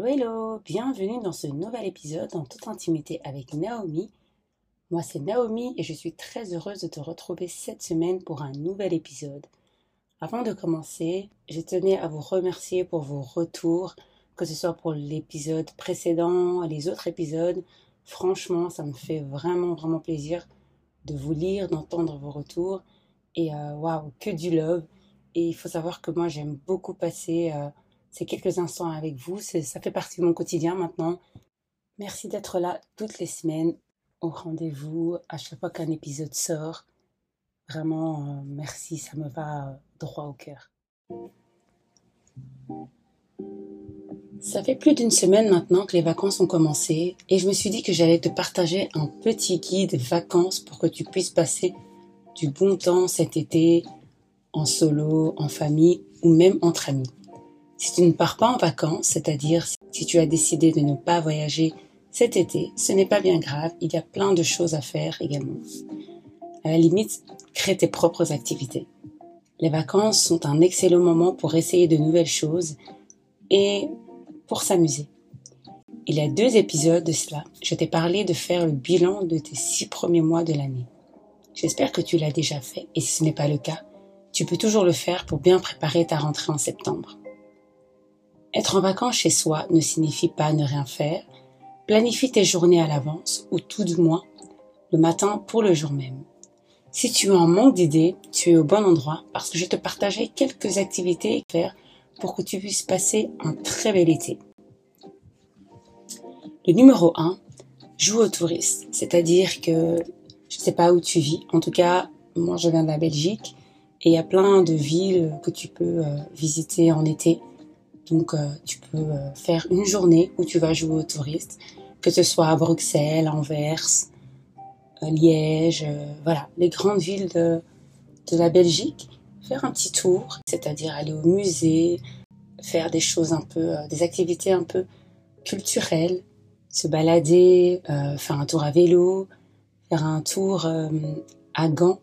Hello, hello, bienvenue dans ce nouvel épisode en toute intimité avec Naomi. Moi c'est Naomi et je suis très heureuse de te retrouver cette semaine pour un nouvel épisode. Avant de commencer, je tenais à vous remercier pour vos retours, que ce soit pour l'épisode précédent, les autres épisodes. Franchement, ça me fait vraiment, vraiment plaisir de vous lire, d'entendre vos retours. Et euh, waouh, que du love. Et il faut savoir que moi j'aime beaucoup passer... Euh, ces quelques instants avec vous. Ça fait partie de mon quotidien maintenant. Merci d'être là toutes les semaines au rendez-vous à chaque fois qu'un épisode sort. Vraiment, euh, merci, ça me va euh, droit au cœur. Ça fait plus d'une semaine maintenant que les vacances ont commencé et je me suis dit que j'allais te partager un petit guide vacances pour que tu puisses passer du bon temps cet été en solo, en famille ou même entre amis. Si tu ne pars pas en vacances, c'est-à-dire si tu as décidé de ne pas voyager cet été, ce n'est pas bien grave, il y a plein de choses à faire également. À la limite, crée tes propres activités. Les vacances sont un excellent moment pour essayer de nouvelles choses et pour s'amuser. Il y a deux épisodes de cela, je t'ai parlé de faire le bilan de tes six premiers mois de l'année. J'espère que tu l'as déjà fait et si ce n'est pas le cas, tu peux toujours le faire pour bien préparer ta rentrée en septembre. Être en vacances chez soi ne signifie pas ne rien faire. Planifie tes journées à l'avance, ou tout du moins le matin pour le jour même. Si tu es en manque d'idées, tu es au bon endroit parce que je te partagerai quelques activités à faire pour que tu puisses passer un très bel été. Le numéro 1, joue au touriste. C'est-à-dire que je ne sais pas où tu vis. En tout cas, moi je viens de la Belgique et il y a plein de villes que tu peux euh, visiter en été donc, euh, tu peux euh, faire une journée où tu vas jouer aux touristes, que ce soit à Bruxelles, Anvers, euh, Liège, voilà, les grandes villes de, de la Belgique. Faire un petit tour, c'est-à-dire aller au musée, faire des choses un peu, des activités un peu culturelles, se balader, faire un tour à vélo, faire un tour à Gand,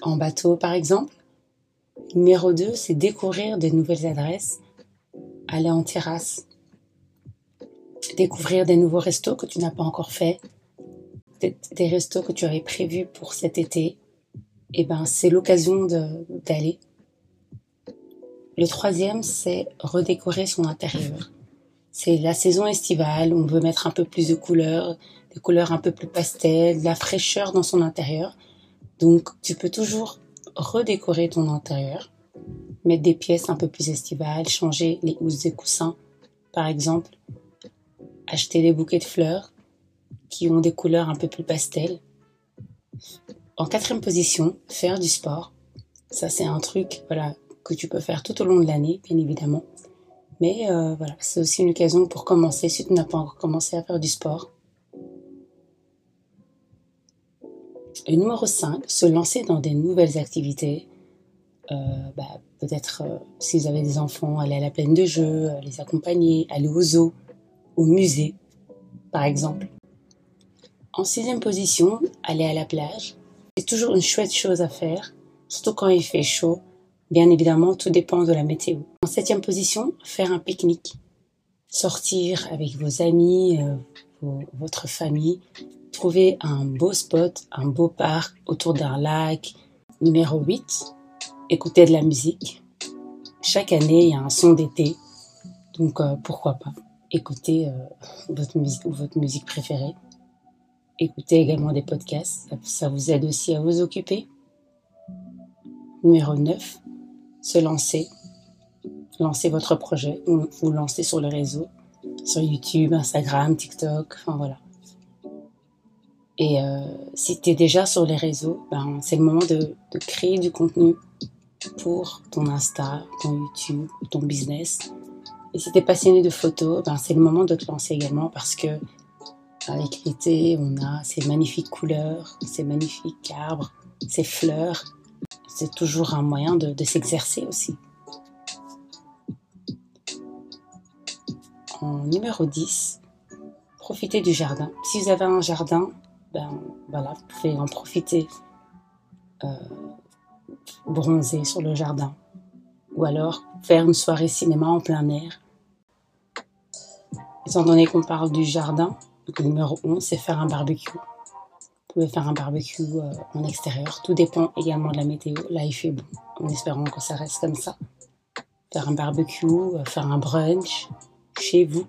en bateau par exemple. Numéro 2, c'est découvrir des nouvelles adresses aller en terrasse, découvrir des nouveaux restos que tu n'as pas encore fait, des, restos que tu avais prévus pour cet été, et eh ben c'est l'occasion d'aller. Le troisième, c'est redécorer son intérieur. C'est la saison estivale, on veut mettre un peu plus de couleurs, des couleurs un peu plus pastel, de la fraîcheur dans son intérieur. Donc tu peux toujours redécorer ton intérieur mettre des pièces un peu plus estivales, changer les housses et coussins, par exemple, acheter des bouquets de fleurs qui ont des couleurs un peu plus pastel. En quatrième position, faire du sport. Ça, c'est un truc voilà, que tu peux faire tout au long de l'année, bien évidemment. Mais euh, voilà, c'est aussi une occasion pour commencer si tu n'as pas encore commencé à faire du sport. Numéro 5, se lancer dans des nouvelles activités. Euh, bah, Peut-être, euh, si vous avez des enfants, aller à la plaine de jeux, euh, les accompagner, aller au zoo, au musée, par exemple. En sixième position, aller à la plage. C'est toujours une chouette chose à faire, surtout quand il fait chaud. Bien évidemment, tout dépend de la météo. En septième position, faire un pique-nique. Sortir avec vos amis, euh, votre famille, trouver un beau spot, un beau parc autour d'un lac. Numéro 8, écouter de la musique. Chaque année, il y a un son d'été, donc euh, pourquoi pas écouter euh, votre musique ou votre musique préférée. Écoutez également des podcasts, ça, vous aide aussi à vous occuper. Numéro 9, se lancer. Lancer votre projet ou vous lancer sur le réseau, sur YouTube, Instagram, TikTok, enfin voilà. Et euh, si tu es déjà sur les réseaux, ben, c'est le moment de, de créer du contenu pour ton Insta, ton YouTube, ton business. Et si tu es passionné de photos, ben c'est le moment de te lancer également parce que avec l'été, on a ces magnifiques couleurs, ces magnifiques arbres, ces fleurs. C'est toujours un moyen de, de s'exercer aussi. En numéro 10, profitez du jardin. Si vous avez un jardin, ben voilà, vous pouvez en profiter. Euh, bronzer sur le jardin, ou alors faire une soirée cinéma en plein air. Étant donné qu'on parle du jardin, le numéro 11, c'est faire un barbecue. Vous pouvez faire un barbecue euh, en extérieur. Tout dépend également de la météo. Là, il fait bon, en espérant que ça reste comme ça. Faire un barbecue, euh, faire un brunch chez vous.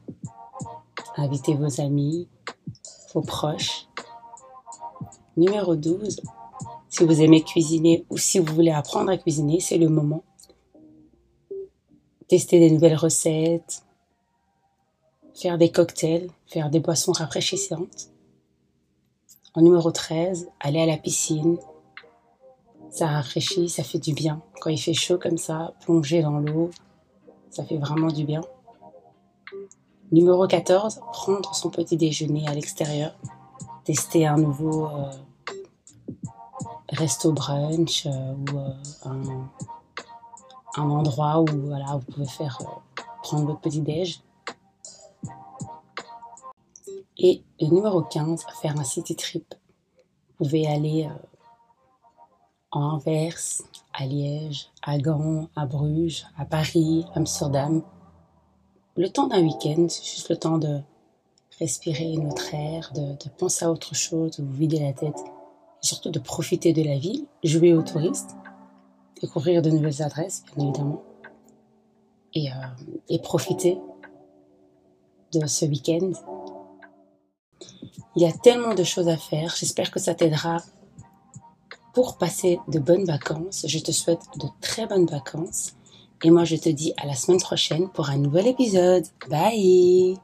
Inviter vos amis, vos proches. Numéro 12, si vous aimez cuisiner ou si vous voulez apprendre à cuisiner, c'est le moment. Tester des nouvelles recettes, faire des cocktails, faire des boissons rafraîchissantes. En numéro 13, aller à la piscine. Ça rafraîchit, ça fait du bien. Quand il fait chaud comme ça, plonger dans l'eau, ça fait vraiment du bien. Numéro 14, prendre son petit déjeuner à l'extérieur. Tester un nouveau euh, resto brunch euh, ou euh, un, un, endroit où voilà, vous pouvez faire prendre votre petit déj. Et le numéro 15, faire un city trip. Vous pouvez aller euh, en Anvers, à Liège, à Gand, à Bruges, à Paris, à Amsterdam. Le temps d'un week-end, juste le temps de respirer notre air, de, penser à autre chose, de vous vider la tête, surtout de profiter de la ville, jouer aux touristes, découvrir de nouvelles adresses, bien évidemment, euh, et profiter de ce week-end il y a tellement de choses à faire. J'espère que ça t'aidera pour passer de bonnes vacances. Je te souhaite de très bonnes vacances. Et moi, je te dis à la semaine prochaine pour un nouvel épisode. Bye